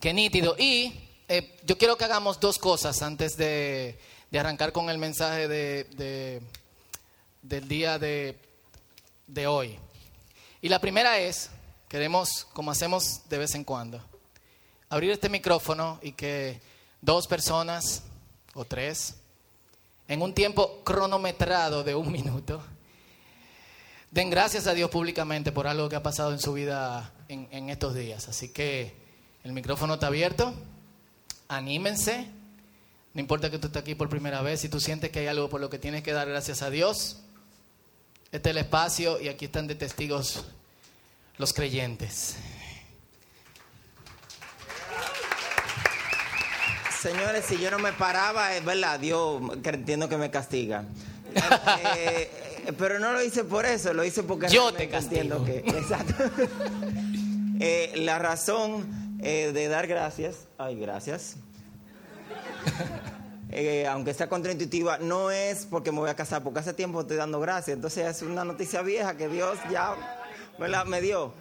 Qué nítido. Y eh, yo quiero que hagamos dos cosas antes de, de arrancar con el mensaje de, de- del día de, de hoy. Y la primera es, queremos, como hacemos de vez en cuando, abrir este micrófono y que dos personas o tres, en un tiempo cronometrado de un minuto, den gracias a Dios públicamente por algo que ha pasado en su vida en, en estos días. Así que el micrófono está abierto, anímense, no importa que tú estés aquí por primera vez, si tú sientes que hay algo por lo que tienes que dar gracias a Dios, este es el espacio y aquí están de testigos los creyentes. Señores, si yo no me paraba, es verdad, Dios entiendo que me castiga. Eh, eh, pero no lo hice por eso, lo hice porque Yo te entiendo que. Exacto. Eh, la razón eh, de dar gracias, ay, gracias. Eh, aunque sea contraintuitiva, no es porque me voy a casar, porque hace tiempo estoy dando gracias. Entonces es una noticia vieja que Dios ya ¿verdad? me dio.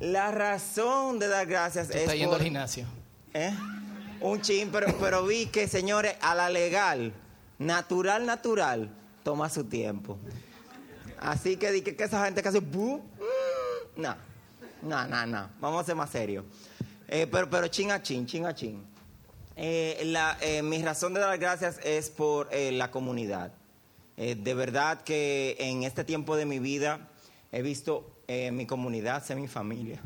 La razón de dar gracias Tú es. estás yendo por- al gimnasio. ¿Eh? Un chin, pero, pero vi que, señores, a la legal, natural, natural, toma su tiempo. Así que di que, que esa gente que hace... No, no, no, no. Vamos a ser más serios. Eh, pero, pero chin a chin, chin a chin. Eh, la- eh, mi razón de dar gracias es por eh, la comunidad. De verdad que en este tiempo de mi vida he visto mi comunidad ser mi familia.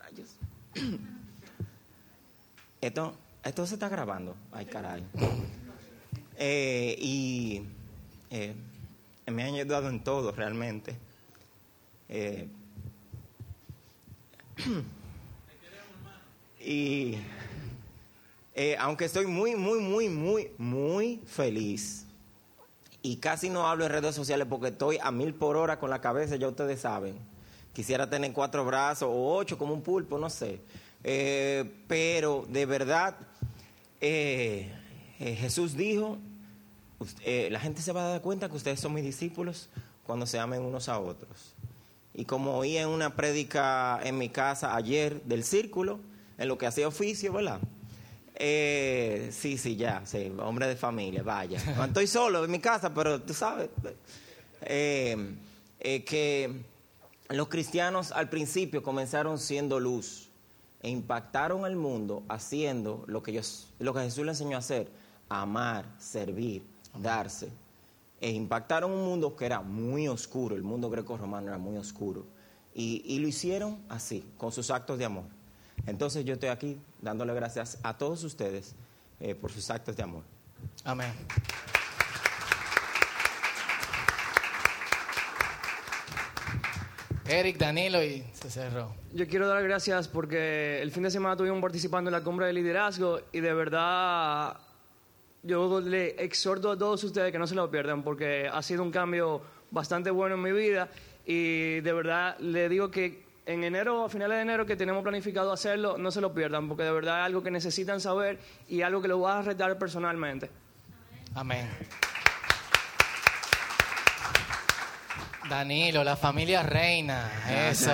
Rayos. Esto, esto se está grabando. Ay, caray. Y me han ayudado en todo realmente. Y eh, aunque estoy muy, muy, muy, muy, muy feliz. Y casi no hablo en redes sociales porque estoy a mil por hora con la cabeza, ya ustedes saben. Quisiera tener cuatro brazos o ocho como un pulpo, no sé. Eh, pero de verdad, eh, Jesús dijo, "Ust- eh, la gente se va a dar cuenta que ustedes son mis discípulos cuando se amen unos a otros. Y como oí en una prédica en mi casa ayer del círculo, en lo que hacía oficio, ¿verdad? Eh, sí, sí, ya, sí, hombre de familia, vaya. No estoy solo en mi casa, pero tú sabes eh, eh, que los cristianos al principio comenzaron siendo luz e impactaron al mundo haciendo lo que, ellos, lo que Jesús le enseñó a hacer, amar, servir, darse. E impactaron un mundo que era muy oscuro, el mundo greco-romano era muy oscuro. Y, y lo hicieron así, con sus actos de amor. Entonces yo estoy aquí dándole gracias a todos ustedes eh, por sus actos de amor. Amén. Eric, Danilo y se cerró. Yo quiero dar gracias porque el fin de semana estuvimos participando en la cumbre de liderazgo y de verdad yo le exhorto a todos ustedes que no se lo pierdan porque ha sido un cambio bastante bueno en mi vida y de verdad le digo que en enero, a finales de enero que tenemos planificado hacerlo, no se lo pierdan porque de verdad es algo que necesitan saber y algo que lo va a retar personalmente. Amén. Danilo, la familia reina. Eso.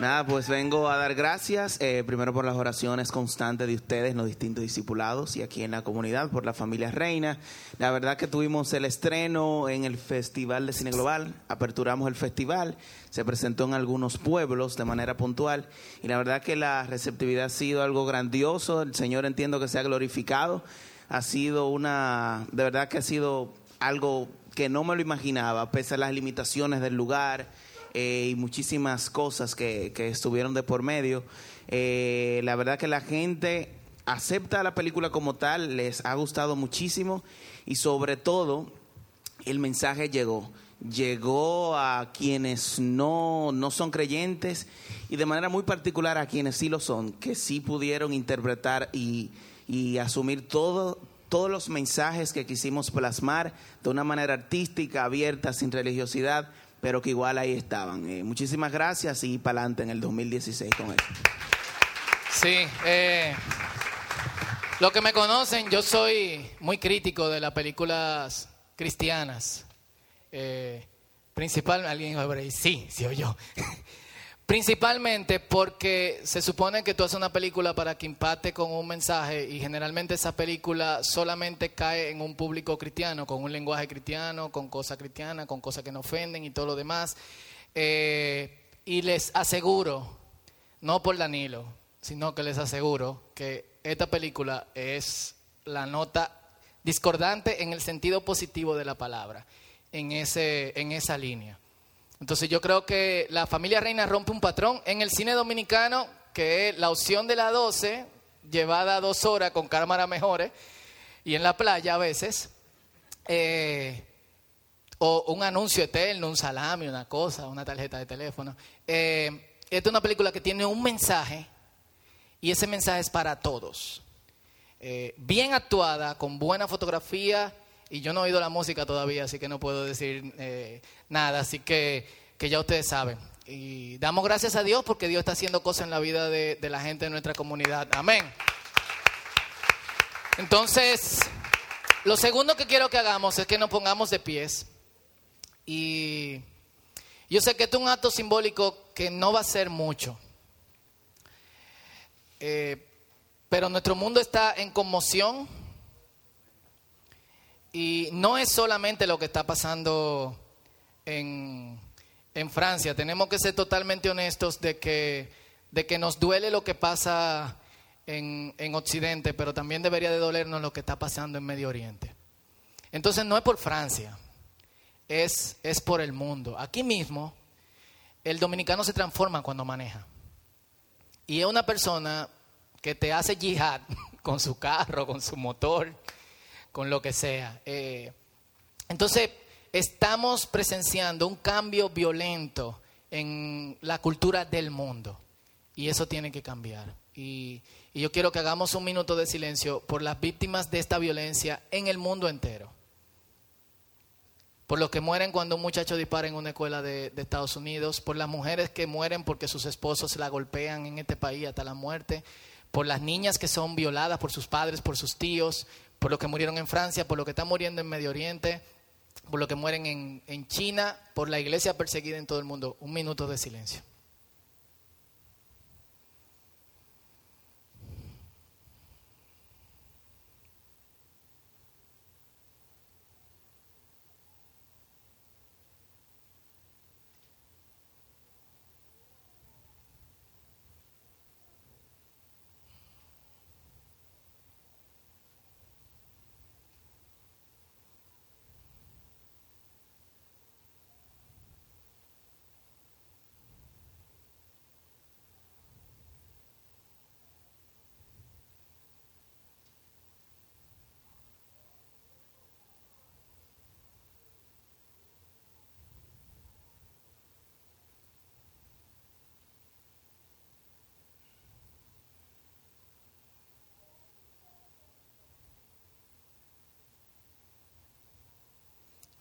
Nada, pues vengo a dar gracias, eh, primero por las oraciones constantes de ustedes los distintos discipulados y aquí en la comunidad, por la familia Reina. La verdad que tuvimos el estreno en el Festival de Cine Global, aperturamos el festival, se presentó en algunos pueblos de manera puntual y la verdad que la receptividad ha sido algo grandioso, el Señor entiendo que se ha glorificado, ha sido una, de verdad que ha sido algo que no me lo imaginaba, pese a las limitaciones del lugar eh, y muchísimas cosas que, que estuvieron de por medio. Eh, la verdad que la gente acepta la película como tal, les ha gustado muchísimo y sobre todo el mensaje llegó. Llegó a quienes no, no son creyentes y de manera muy particular a quienes sí lo son, que sí pudieron interpretar y, y asumir todo, todos los mensajes que quisimos plasmar de una manera artística, abierta, sin religiosidad, pero que igual ahí estaban. Eh, muchísimas gracias y para adelante en el 2016 con eso. Sí, eh, lo que me conocen, yo soy muy crítico de las películas cristianas. Eh, principal, alguien sí, sí o yo. Principalmente porque se supone que tú haces una película para que impacte con un mensaje y generalmente esa película solamente cae en un público cristiano, con un lenguaje cristiano, con cosas cristianas, con cosas que no ofenden y todo lo demás. Eh, y les aseguro, no por Danilo, sino que les aseguro que esta película es la nota discordante en el sentido positivo de la palabra, en, ese, en esa línea. Entonces yo creo que la familia reina rompe un patrón en el cine dominicano, que es la opción de la 12, llevada dos horas con cámaras mejores, y en la playa a veces, eh, o un anuncio eterno, un salami, una cosa, una tarjeta de teléfono. Eh, esta es una película que tiene un mensaje, y ese mensaje es para todos. Eh, bien actuada, con buena fotografía, y yo no he oído la música todavía, así que no puedo decir eh, nada, así que, que, ya ustedes saben. Y damos gracias a Dios porque Dios está haciendo cosas en la vida de, de la gente de nuestra comunidad. Amén. Entonces, lo segundo que quiero que hagamos es que nos pongamos de pies. Y yo sé que esto es un acto simbólico que no va a ser mucho. Eh, pero nuestro mundo está en conmoción y no es solamente lo que está pasando en, en Francia. Tenemos que ser totalmente honestos de que, de que nos duele lo que pasa en, en Occidente, pero también debería de dolernos lo que está pasando en Medio Oriente. Entonces no es por Francia, es, es por el mundo. Aquí mismo, el dominicano se transforma cuando maneja. Y es una persona que te hace yihad con su carro, con su motor, con lo que sea. Eh, entonces, estamos presenciando un cambio violento en la cultura del mundo y eso tiene que cambiar. Y, y, yo quiero que hagamos un minuto de silencio por las víctimas de esta violencia en el mundo entero. Por los que mueren cuando un muchacho dispara en una escuela de, de Estados Unidos, por las mujeres que mueren porque sus esposos la golpean en este país hasta la muerte, por las niñas que son violadas por sus padres, por sus tíos, por los que murieron en Francia, por los que están muriendo en Medio Oriente, por los que mueren en, en China, por la iglesia perseguida en todo el mundo. Un minuto de silencio.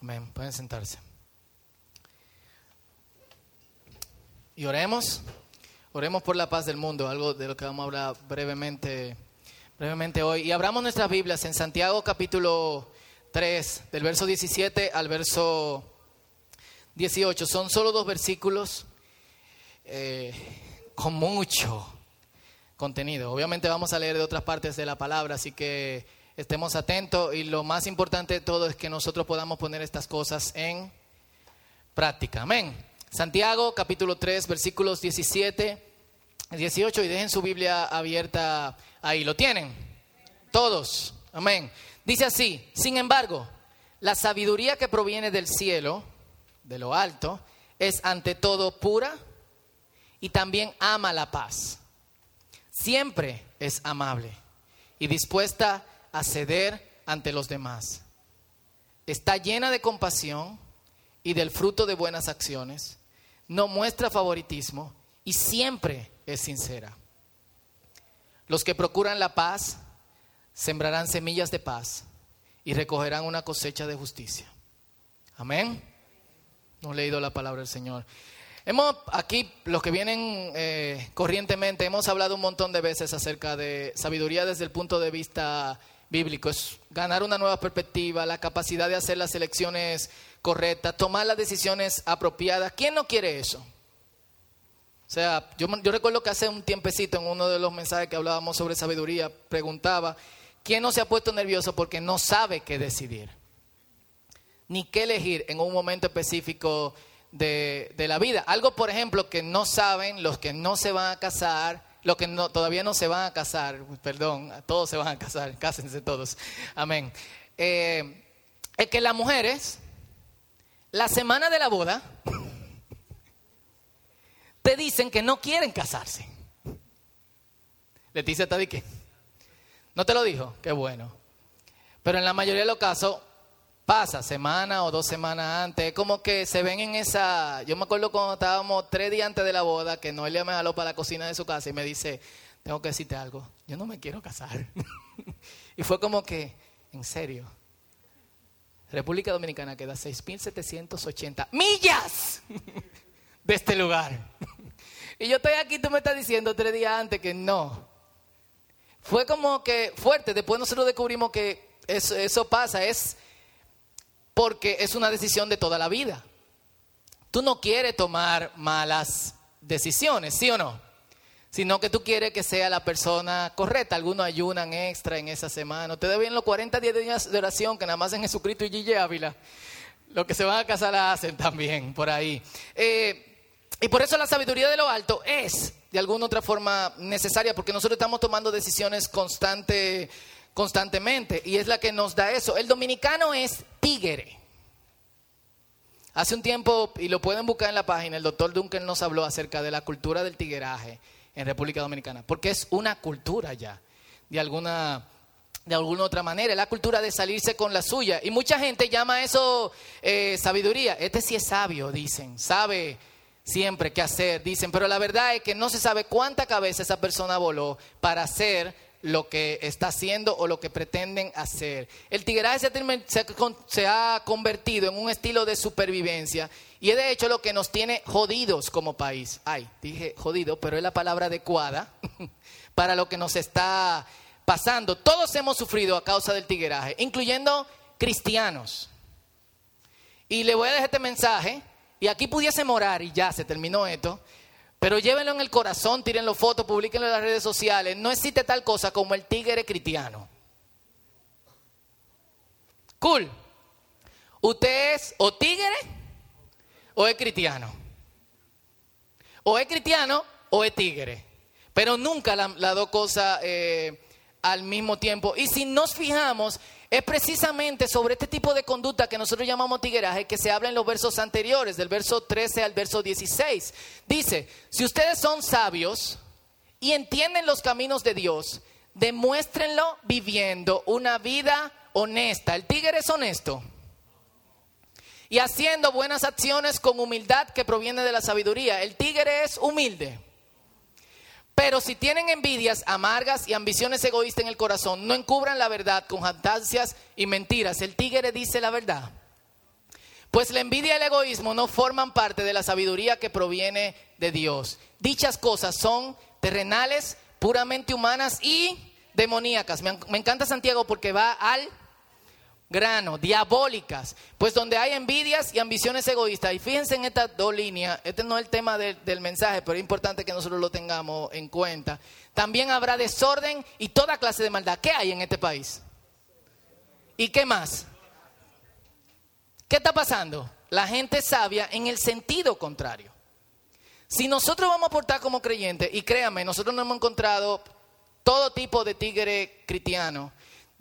Pueden sentarse. Y oremos. Oremos por la paz del mundo, algo de lo que vamos a hablar brevemente, brevemente hoy. Y abramos nuestras Biblias en Santiago capítulo 3, del verso 17 al verso 18. Son solo dos versículos eh, con mucho contenido. Obviamente vamos a leer de otras partes de la palabra, así que estemos atentos y lo más importante de todo es que nosotros podamos poner estas cosas en práctica. Amén. Santiago capítulo 3 versículos 17, 18 y dejen su Biblia abierta ahí. ¿Lo tienen? Todos. Amén. Dice así, sin embargo, la sabiduría que proviene del cielo, de lo alto, es ante todo pura y también ama la paz. Siempre es amable y dispuesta a ceder ante los demás. Está llena de compasión y del fruto de buenas acciones. No muestra favoritismo y siempre es sincera. Los que procuran la paz sembrarán semillas de paz y recogerán una cosecha de justicia. Amén. No he leído la palabra del Señor. Hemos aquí, los que vienen eh, corrientemente, hemos hablado un montón de veces acerca de sabiduría desde el punto de vista bíblico, es ganar una nueva perspectiva, la capacidad de hacer las elecciones correctas, tomar las decisiones apropiadas. ¿Quién no quiere eso? O sea, yo, recuerdo que hace un tiempecito en uno de los mensajes que hablábamos sobre sabiduría, preguntaba, ¿quién no se ha puesto nervioso porque no sabe qué decidir? Ni qué elegir en un momento específico de la vida. Algo, por ejemplo, que no saben los que no se van a casar, los que todavía no se van a casar, perdón, todos se van a casar, cásense todos, amén. Eh, es que las mujeres, la semana de la boda, te dicen que no quieren casarse. Leticia está de qué? ¿No te lo dijo? Qué bueno. Pero en la mayoría de los casos pasa semana o dos semanas antes. Es como que se ven en esa... Yo me acuerdo cuando estábamos tres días antes de la boda, que Noelia me jaló para la cocina de su casa y me dice, tengo que decirte algo, yo no me quiero casar. y fue como que, en serio, República Dominicana queda 6.780 millas de este lugar. y yo estoy aquí, tú me estás diciendo tres días antes que no. Fue como que fuerte, después nosotros descubrimos que eso, eso pasa, es porque es una decisión de toda la vida. Tú no quieres tomar malas decisiones, ¿sí o no? Sino que tú quieres que sea la persona correcta. Algunos ayunan extra en esa semana. Ustedes ven los 40 días de oración que nada más en Jesucristo y Gille Ávila. Los que se van a casar la hacen también por ahí. Eh, y por eso la sabiduría de lo alto es, de alguna otra forma, necesaria, porque nosotros estamos tomando decisiones constante, constantemente, y es la que nos da eso. El dominicano es tigre. Hace un tiempo, y lo pueden buscar en la página, el doctor Duncan nos habló acerca de la cultura del tigueraje en República Dominicana, porque es una cultura ya, de alguna, de alguna otra manera, es la cultura de salirse con la suya. Y mucha gente llama eso eh, sabiduría. Este sí es sabio, dicen, sabe siempre qué hacer, dicen, pero la verdad es que no se sabe cuánta cabeza esa persona voló para hacer lo que está haciendo o lo que pretenden hacer. El tigueraje se ha, convertido en un estilo de supervivencia y es de hecho lo que nos tiene jodidos como país. Ay, dije jodido, pero es la palabra adecuada para lo que nos está pasando. Todos hemos sufrido a causa del tigueraje, incluyendo cristianos. Y le voy a dejar este mensaje, y aquí pudiese morar y ya se terminó esto. Pero llévenlo en el corazón, tírenlo fotos, publiquenlo en las redes sociales. No existe tal cosa como el tigre cristiano. Cool. ¿Usted es o tigre o es cristiano? O es cristiano o es tigre. Pero nunca las la dos cosas eh, al mismo tiempo. Y si nos fijamos, es precisamente sobre este tipo de conducta que nosotros llamamos tigueraje que se habla en los versos anteriores, del verso 13 al verso 16. Dice, si ustedes son sabios y entienden los caminos de Dios, demuéstrenlo viviendo una vida honesta. El tigre es honesto. Y haciendo buenas acciones con humildad que proviene de la sabiduría. El tigre es humilde. Pero si tienen envidias amargas y ambiciones egoístas en el corazón, no encubran la verdad con jactancias y mentiras. El tigre dice la verdad. Pues la envidia y el egoísmo no forman parte de la sabiduría que proviene de Dios. Dichas cosas son terrenales, puramente humanas y demoníacas. Me, me encanta Santiago porque va al grano, diabólicas, pues donde hay envidias y ambiciones egoístas. Y fíjense en estas dos líneas, este no es el tema del mensaje, pero es importante que nosotros lo tengamos en cuenta. También habrá desorden y toda clase de maldad. ¿Qué hay en este país? ¿Y qué más? ¿Qué está pasando? La gente sabia en el sentido contrario. Si nosotros vamos a aportar como creyentes, y créanme, nosotros no hemos encontrado todo tipo de tigre cristiano,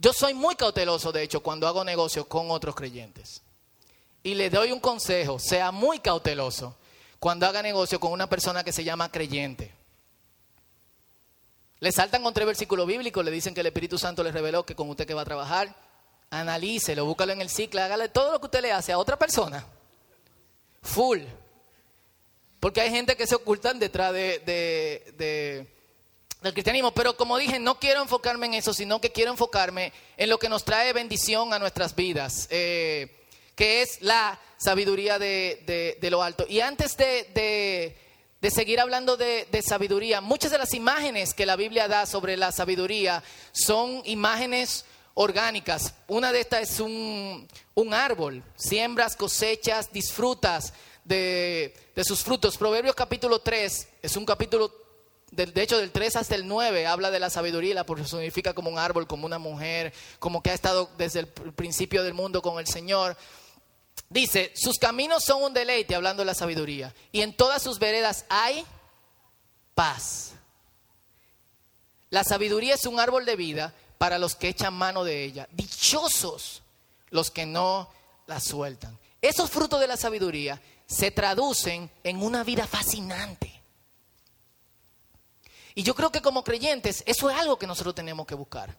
yo soy muy cauteloso, de hecho, cuando hago negocios con otros creyentes. Y le doy un consejo, sea muy cauteloso cuando haga negocio con una persona que se llama creyente. Le saltan contra el versículo bíblico, le dicen que el Espíritu Santo le reveló que con usted que va a trabajar, analícelo, búscalo en el ciclo, hágale todo lo que usted le hace a otra persona. Full. Porque hay gente que se ocultan detrás de, de del cristianismo. Pero como dije, no quiero enfocarme en eso, sino que quiero enfocarme en lo que nos trae bendición a nuestras vidas, eh, que es la sabiduría de, lo alto. Y antes de, seguir hablando de, sabiduría, muchas de las imágenes que la Biblia da sobre la sabiduría son imágenes orgánicas. Una de estas es un, un árbol, siembras, cosechas, disfrutas de, de sus frutos. Proverbios capítulo 3 es un capítulo, de, hecho del 3 hasta el 9, habla de la sabiduría y la personifica como un árbol, como una mujer, como que ha estado desde el principio del mundo con el Señor. Dice, sus caminos son un deleite, hablando de la sabiduría, y en todas sus veredas hay paz. La sabiduría es un árbol de vida para los que echan mano de ella. Dichosos los que no la sueltan. Esos frutos de la sabiduría se traducen en una vida fascinante. Y yo creo que como creyentes eso es algo que nosotros tenemos que buscar.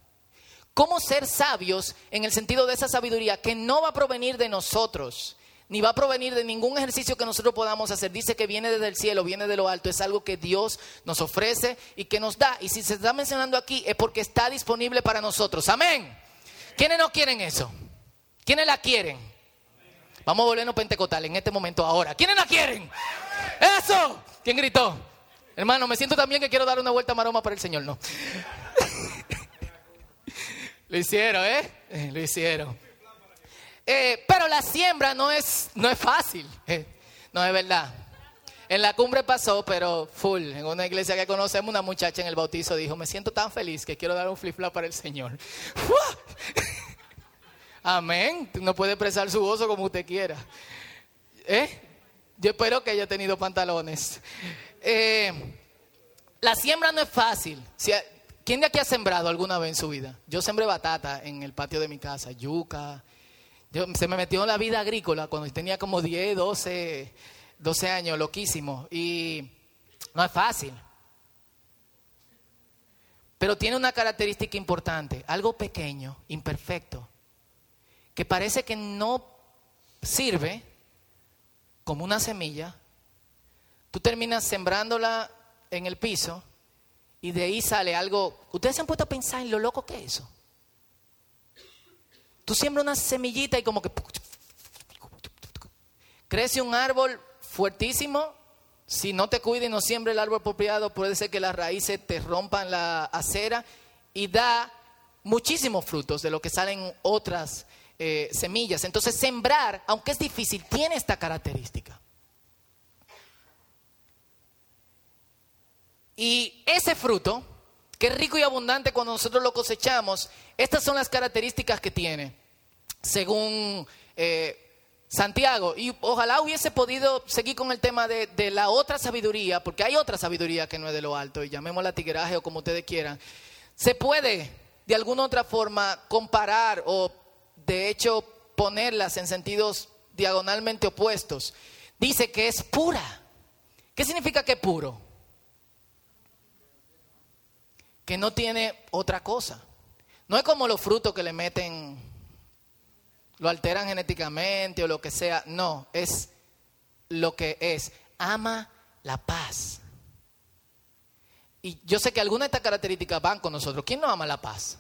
¿Cómo ser sabios en el sentido de esa sabiduría que no va a provenir de nosotros, ni va a provenir de ningún ejercicio que nosotros podamos hacer? Dice que viene desde el cielo, viene de lo alto, es algo que Dios nos ofrece y que nos da. Y si se está mencionando aquí es porque está disponible para nosotros. Amén. ¿Quiénes no quieren eso? ¿Quiénes la quieren? Vamos a volvernos pentecostales en este momento ahora. ¿Quiénes la quieren? Eso. ¿Quién gritó? Hermano, me siento también que quiero dar una vuelta maroma para el Señor, ¿no? Lo hicieron, ¿eh? Eh, Lo hicieron. Eh, pero la siembra no es, no es fácil. eh, no es verdad. En la cumbre pasó, pero full. En una iglesia que conocemos, una muchacha en el bautizo dijo, me siento tan feliz que quiero dar un flip flop para el Señor. Amén. No puede expresar su gozo como usted quiera. ¿Eh? Yo espero que haya tenido pantalones. Eh, la siembra no es fácil. ¿Quién de aquí ha sembrado alguna vez en su vida? Yo sembré batata en el patio de mi casa, yuca. Yo, se me metió en la vida agrícola cuando tenía como 10, 12, 12 años, loquísimo. Y no es fácil. Pero tiene una característica importante, algo pequeño, imperfecto, que parece que no sirve como una semilla. Tú terminas sembrándola en el piso y de ahí sale algo. Ustedes se han puesto a pensar en lo loco que es eso. Tú siembras una semillita y como que crece un árbol fuertísimo. Si no te cuida y no siembra el árbol apropiado, puede ser que las raíces te rompan la acera y da muchísimos frutos de lo que salen otras eh, semillas. Entonces, sembrar, aunque es difícil, tiene esta característica. Y ese fruto, que es rico y abundante cuando nosotros lo cosechamos, estas son las características que tiene, según eh, Santiago. Y ojalá hubiese podido seguir con el tema de, la otra sabiduría, porque hay otra sabiduría que no es de lo alto, y llamémosla tigueraje o como ustedes quieran. Se puede, de alguna otra forma, comparar o, de hecho, ponerlas en sentidos diagonalmente opuestos. Dice que es pura. ¿Qué significa que puro? Que no tiene otra cosa. No es como los frutos que le meten, lo alteran genéticamente o lo que sea. No, es lo que es. Ama la paz. Y yo sé que algunas de estas características van con nosotros. ¿Quién no ama la paz?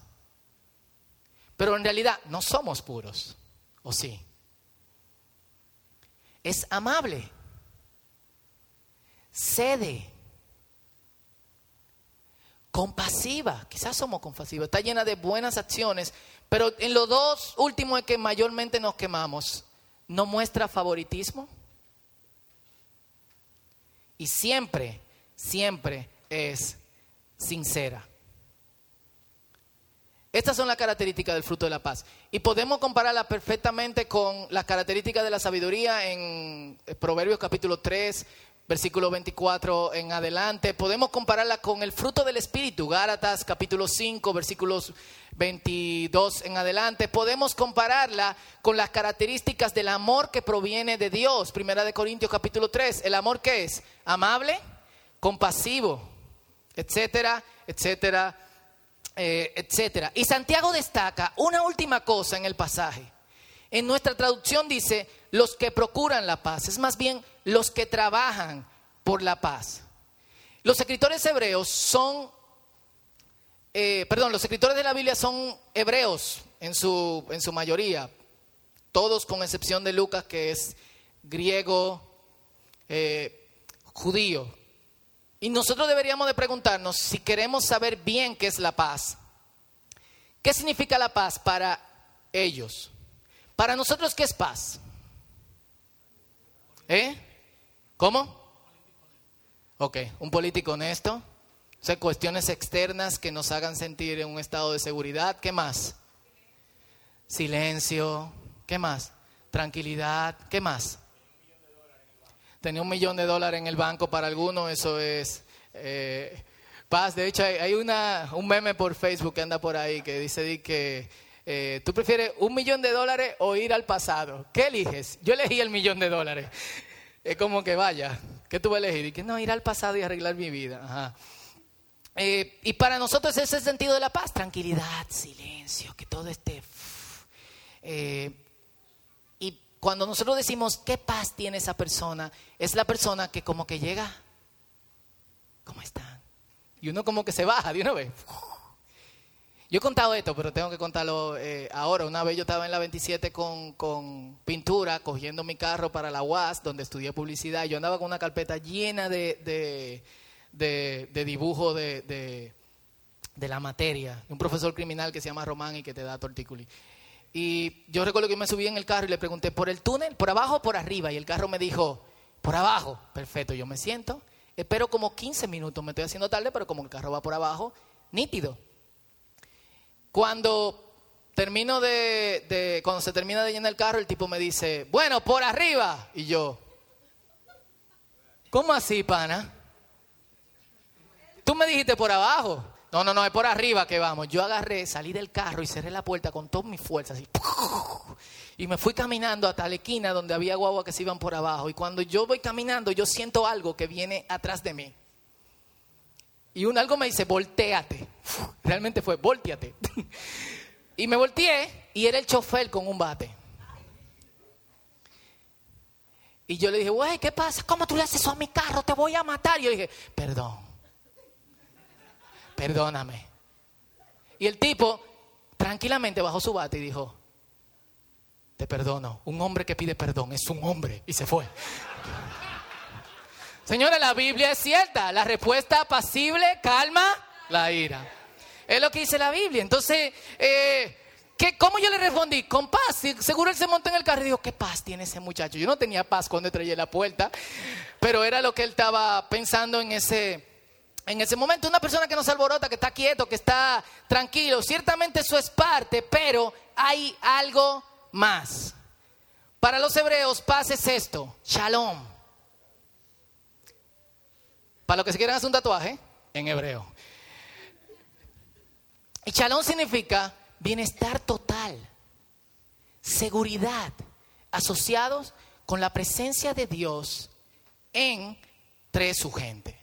Pero en realidad no somos puros, ¿o sí? Es amable. Cede compasiva, quizás somos compasivos, está llena de buenas acciones, pero en los dos últimos es que mayormente nos quemamos, no muestra favoritismo y siempre, siempre es sincera. Estas son las características del fruto de la paz. Y podemos compararla perfectamente con las características de la sabiduría en Proverbios capítulo 3, versículo 24 en adelante. Podemos compararla con el fruto del Espíritu, Gálatas capítulo 5, versículos 22 en adelante. Podemos compararla con las características del amor que proviene de Dios, Primera de Corintios capítulo 3. ¿El amor qué es? Amable, compasivo, etcétera, etcétera, eh, etcétera. Y Santiago destaca una última cosa en el pasaje. En nuestra traducción dice, los que procuran la paz, es más bien los que trabajan por la paz. Los escritores hebreos son, eh, perdón, los escritores de la Biblia son hebreos en su, en su mayoría, todos con excepción de Lucas que es griego, eh, judío. Y nosotros deberíamos de preguntarnos si queremos saber bien qué es la paz. ¿Qué significa la paz para ellos? Para nosotros, ¿qué es paz? ¿Eh? ¿Cómo? Ok, un político honesto. O sea, cuestiones externas que nos hagan sentir en un estado de seguridad. ¿Qué más? Silencio. ¿Qué más? Tranquilidad. ¿Qué más? Tenía un millón de dólares en el banco para algunos, eso es eh, paz. De hecho, hay, hay una, un meme por Facebook que anda por ahí que dice di que eh, tú prefieres un millón de dólares o ir al pasado. ¿Qué eliges? Yo elegí el millón de dólares. Es como que vaya, ¿qué tú vas a elegir? Y que no, ir al pasado y arreglar mi vida. Eh, y para nosotros ese es el sentido de la paz, tranquilidad, silencio, que todo esté... Eh, y cuando nosotros decimos qué paz tiene esa persona, es la persona que como que llega, ¿cómo están? Y uno como que se baja de una vez. Yo he contado esto, pero tengo que contarlo eh, ahora. Una vez yo estaba en la 27 con, con, pintura, cogiendo mi carro para la UAS, donde estudié publicidad. Yo andaba con una carpeta llena de, de, de, de dibujo de, de, la materia. Un profesor criminal que se llama Román y que te da tortículi. Y yo recuerdo que me subí en el carro y le pregunté, ¿por el túnel? ¿Por abajo o por arriba? Y el carro me dijo, por abajo. Perfecto, yo me siento. Espero como 15 minutos, me estoy haciendo tarde, pero como el carro va por abajo, nítido. Cuando termino de, cuando se termina de llenar el carro, el tipo me dice, bueno, por arriba. Y yo, ¿cómo así, pana? Tú me dijiste por abajo. No, no, no, es por arriba que vamos. Yo agarré, salí del carro y cerré la puerta con todas mis fuerzas. Así, y me fui caminando hasta la esquina donde había guagua que se iban por abajo. Y cuando yo voy caminando, yo siento algo que viene atrás de mí. Y un algo me dice, volteate. Realmente fue, volteate. y me volteé y era el chofer con un bate. Y yo le dije, güey, ¿qué pasa? ¿Cómo tú le haces eso a mi carro? Te voy a matar. Y yo dije, perdón. Perdóname. Y el tipo tranquilamente bajó su bate y dijo, te perdono. Un hombre que pide perdón es un hombre. Y se fue. Señora, la Biblia es cierta. La respuesta apacible calma la ira. Es lo que dice la Biblia. Entonces, eh, ¿qué, ¿cómo yo le respondí? Con paz. Seguro él se montó en el carro y dijo, ¿qué paz tiene ese muchacho? Yo no tenía paz cuando traía la puerta, pero era lo que él estaba pensando en ese, en ese momento. Una persona que no se alborota, que está quieto, que está tranquilo. Ciertamente eso es parte, pero hay algo más. Para los hebreos, paz es esto, shalom. Para los que se quieran hacer un tatuaje, en hebreo. Y shalom significa bienestar total, seguridad, asociados con la presencia de Dios entre su gente.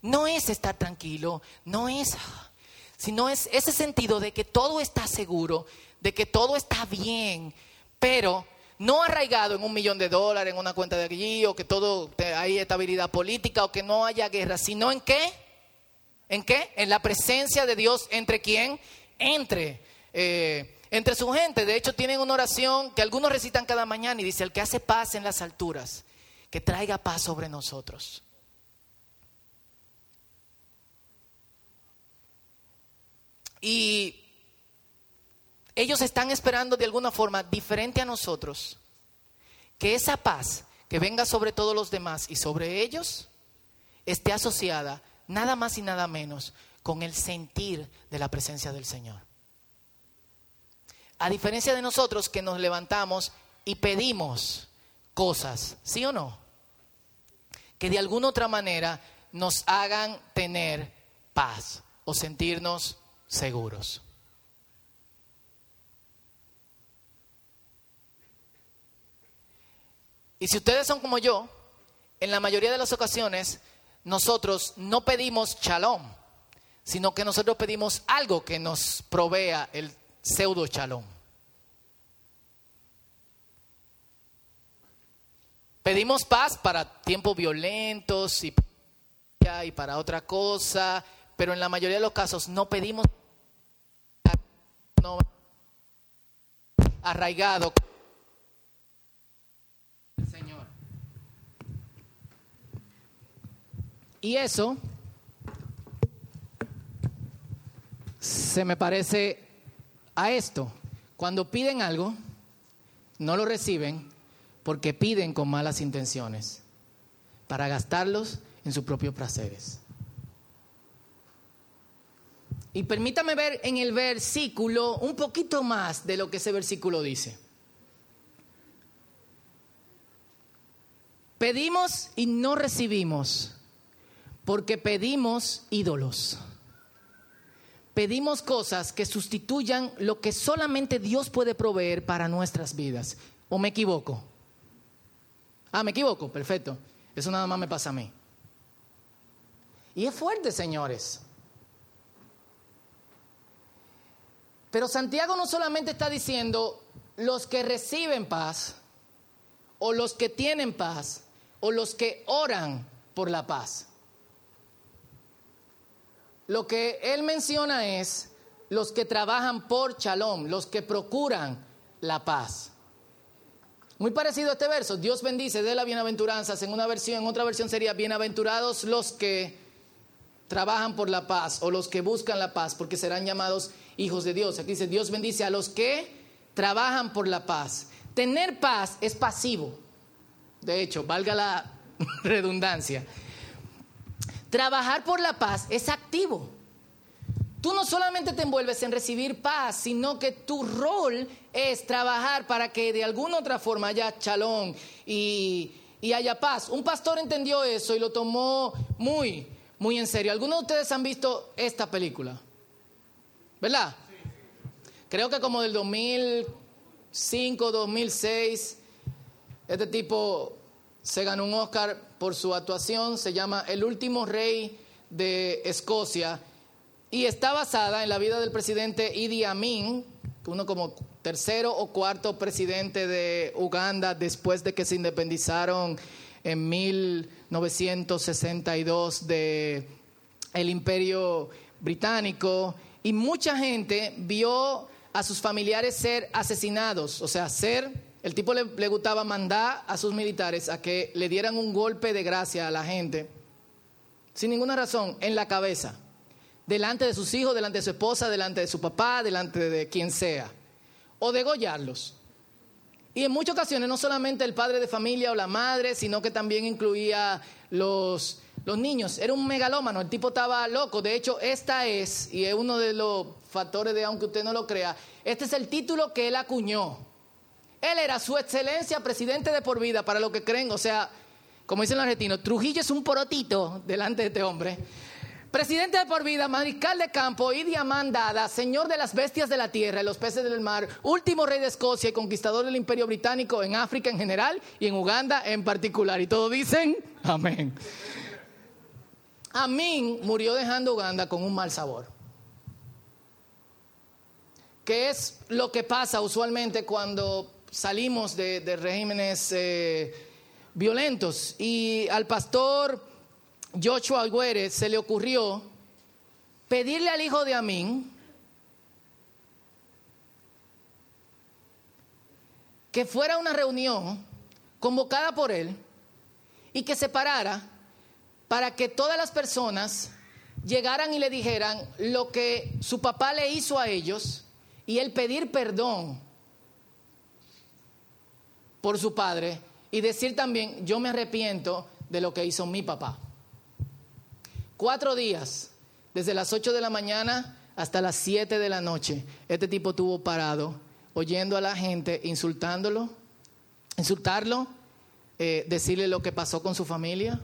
No es estar tranquilo, no es, sino es ese sentido de que todo está seguro, de que todo está bien, pero no arraigado en un millón de dólares en una cuenta de allí, o que todo hay estabilidad política, o que no haya guerra, sino en qué? ¿En qué? En la presencia de Dios entre quién? Entre, eh, entre su gente. De hecho, tienen una oración que algunos recitan cada mañana y dice, el que hace paz en las alturas, que traiga paz sobre nosotros. Y ellos están esperando de alguna forma diferente a nosotros que esa paz que venga sobre todos los demás y sobre ellos esté asociada nada más y nada menos con el sentir de la presencia del Señor. A diferencia de nosotros que nos levantamos y pedimos cosas, ¿sí o no? Que de alguna otra manera nos hagan tener paz o sentirnos seguros. Y si ustedes son como yo, en la mayoría de las ocasiones nosotros no pedimos shalom, sino que nosotros pedimos algo que nos provea el pseudo shalom. Pedimos paz para tiempos violentos y, para otra cosa, pero en la mayoría de los casos no pedimos no, arraigado Y eso se me parece a esto. Cuando piden algo, no lo reciben porque piden con malas intenciones para gastarlos en sus propios placeres. Y permítame ver en el versículo un poquito más de lo que ese versículo dice. Pedimos y no recibimos porque pedimos ídolos. Pedimos cosas que sustituyan lo que solamente Dios puede proveer para nuestras vidas. ¿O me equivoco? Ah, me equivoco, perfecto. Eso nada más me pasa a mí. Y es fuerte, señores. Pero Santiago no solamente está diciendo los que reciben paz, o los que tienen paz, o los que oran por la paz. Lo que él menciona es los que trabajan por shalom, los que procuran la paz. Muy parecido a este verso, Dios bendice de la bienaventuranzas en una versión, en otra versión sería bienaventurados los que trabajan por la paz o los que buscan la paz, porque serán llamados hijos de Dios. Aquí dice, Dios bendice a los que trabajan por la paz. Tener paz es pasivo. De hecho, valga la redundancia. Trabajar por la paz es activo. Tú no solamente te envuelves en recibir paz, sino que tu rol es trabajar para que de alguna otra forma haya chalón y, y haya paz. Un pastor entendió eso y lo tomó muy, muy en serio. ¿Algunos de ustedes han visto esta película? ¿Verdad? Creo que como del 2005, 2006, este tipo se ganó un Oscar por su actuación, se llama El último rey de Escocia y está basada en la vida del presidente Idi Amin, uno como tercero o cuarto presidente de Uganda después de que se independizaron en 1962 de Imperio Británico. Y mucha gente vio a sus familiares ser asesinados, o sea, ser, el tipo le, gustaba mandar a sus militares a que le dieran un golpe de gracia a la gente, sin ninguna razón, en la cabeza, delante de sus hijos, delante de su esposa, delante de su papá, delante de quien sea, o degollarlos. Y en muchas ocasiones no solamente el padre de familia o la madre, sino que también incluía los los niños, era un megalómano, el tipo estaba loco. De hecho, esta es, y es uno de los factores de, aunque usted no lo crea, este es el título que él acuñó. Él era su excelencia, presidente de por vida, para lo que creen, o sea, como dicen los argentinos, Trujillo es un porotito delante de este hombre. Presidente de por vida, mariscal de campo y diamandada, señor de las bestias de la tierra y los peces del mar, último rey de Escocia y conquistador del imperio británico en África en general y en Uganda en particular. Y todos dicen, amén. Amin murió dejando Uganda con un mal sabor. ¿Qué es lo que pasa usualmente cuando salimos de, regímenes eh, violentos? Y al pastor Joshua Alguere se le ocurrió pedirle al hijo de Amin que fuera a una reunión convocada por él y que se parara para que todas las personas llegaran y le dijeran lo que su papá le hizo a ellos y él pedir perdón por su padre y decir también, yo me arrepiento de lo que hizo mi papá. Cuatro días, desde las ocho de la mañana hasta las siete de la noche, este tipo tuvo parado, oyendo a la gente, insultándolo, insultarlo, eh, decirle lo que pasó con su familia,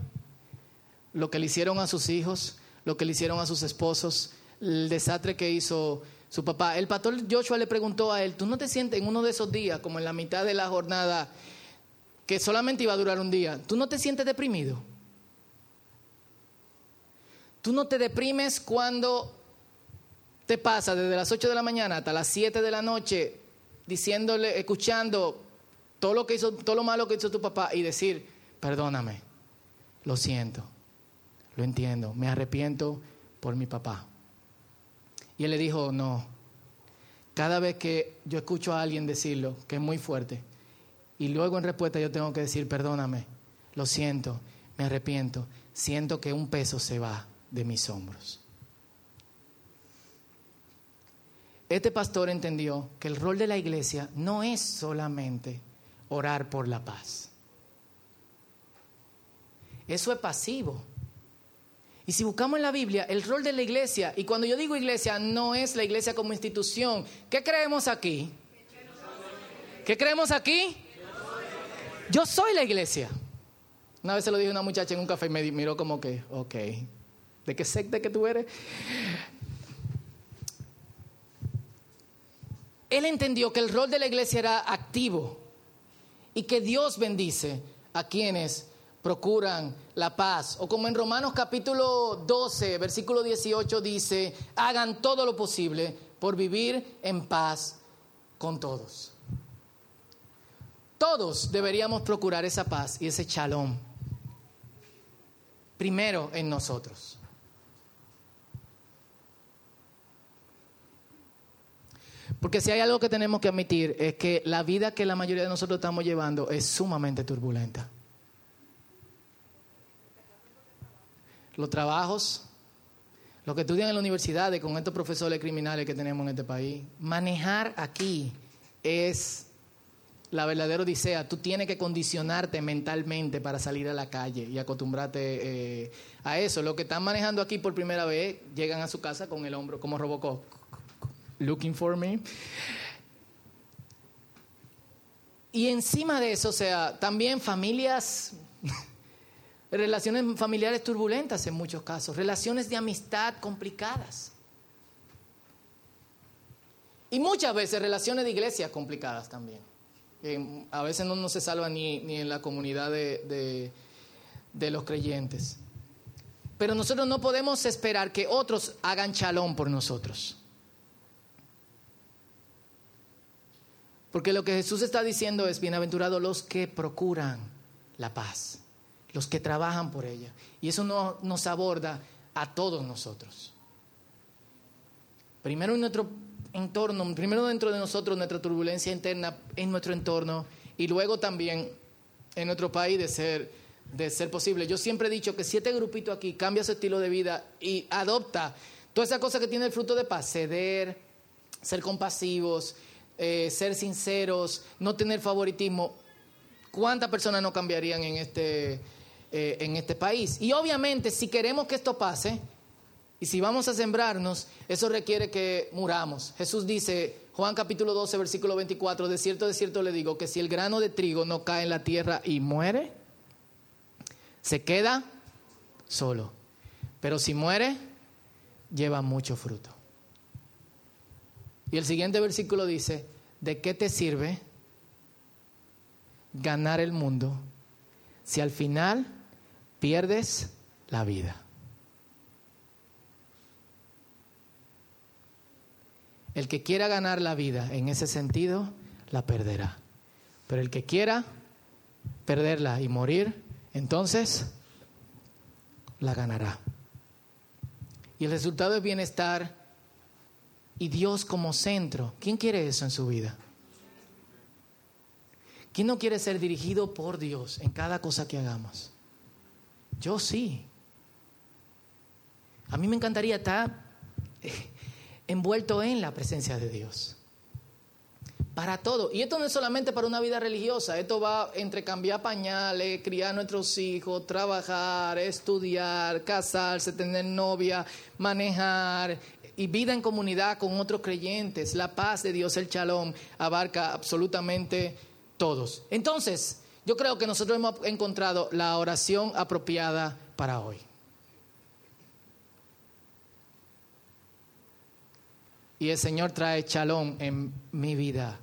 lo que le hicieron a sus hijos, lo que le hicieron a sus esposos, el desastre que hizo su papá. El pastor Joshua le preguntó a él, ¿tú no te sientes en uno de esos días, como en la mitad de la jornada, que solamente iba a durar un día, ¿tú no te sientes deprimido? ¿Tú no te deprimes cuando te pasa desde las 8 de la mañana hasta las 7 de la noche diciéndole, escuchando todo lo que hizo, todo lo malo que hizo tu papá y decir, perdóname, lo siento? lo entiendo, me arrepiento por mi papá. Y él le dijo, no, cada vez que yo escucho a alguien decirlo, que es muy fuerte, y luego en respuesta yo tengo que decir, perdóname, lo siento, me arrepiento, siento que un peso se va de mis hombros. Este pastor entendió que el rol de la iglesia no es solamente orar por la paz. Eso es pasivo. Y si buscamos en la Biblia el rol de la iglesia, y cuando yo digo iglesia, no es la iglesia como institución, ¿qué creemos aquí? ¿Qué creemos aquí? Yo soy la iglesia. Una vez se lo dije a una muchacha en un café y me miró como que, ok, ¿de qué secta que tú eres? Él entendió que el rol de la iglesia era activo y que Dios bendice a quienes procuran la paz. O como en Romanos capítulo 12, versículo 18 dice, hagan todo lo posible por vivir en paz con todos. Todos deberíamos procurar esa paz y ese chalón. Primero en nosotros. Porque si hay algo que tenemos que admitir es que la vida que la mayoría de nosotros estamos llevando es sumamente turbulenta. Los trabajos, los que estudian en la universidad con estos profesores criminales que tenemos en este país. Manejar aquí es la verdadera odisea. Tú tienes que condicionarte mentalmente para salir a la calle y acostumbrarte eh, a eso. Los que están manejando aquí por primera vez llegan a su casa con el hombro como Robocop. Looking for me. Y encima de eso, o sea, también familias relaciones familiares turbulentas en muchos casos, relaciones de amistad complicadas. Y muchas veces relaciones de iglesia complicadas también. a veces no, se salva ni, en la comunidad de, de los creyentes. Pero nosotros no podemos esperar que otros hagan chalón por nosotros. Porque lo que Jesús está diciendo es, bienaventurados los que procuran la paz los que trabajan por ella. Y eso no, nos aborda a todos nosotros. Primero en nuestro entorno, primero dentro de nosotros, nuestra turbulencia interna en nuestro entorno y luego también en nuestro país de ser, de ser posible. Yo siempre he dicho que si este grupito aquí cambia su estilo de vida y adopta toda esa cosa que tiene el fruto de paz, ceder, ser compasivos, eh, ser sinceros, no tener favoritismo, ¿cuántas personas no cambiarían en este, eh, en este país. Y obviamente si queremos que esto pase, y si vamos a sembrarnos, eso requiere que muramos. Jesús dice, Juan capítulo 12, versículo 24, de cierto, de cierto le digo, que si el grano de trigo no cae en la tierra y muere, se queda solo. Pero si muere, lleva mucho fruto. Y el siguiente versículo dice, ¿de qué te sirve ganar el mundo si al final pierdes la vida. El que quiera ganar la vida en ese sentido, la perderá. Pero el que quiera perderla y morir, entonces la ganará. Y el resultado es bienestar y Dios como centro. ¿Quién quiere eso en su vida? ¿Quién no quiere ser dirigido por Dios en cada cosa que hagamos? Yo sí. A mí me encantaría estar eh, envuelto en la presencia de Dios. Para todo. Y esto no es solamente para una vida religiosa. Esto va entre cambiar pañales, criar a nuestros hijos, trabajar, estudiar, casarse, tener novia, manejar y vida en comunidad con otros creyentes. La paz de Dios, el chalón, abarca absolutamente todos. Entonces, yo creo que nosotros hemos encontrado la oración apropiada para hoy. Y el Señor trae chalón en mi vida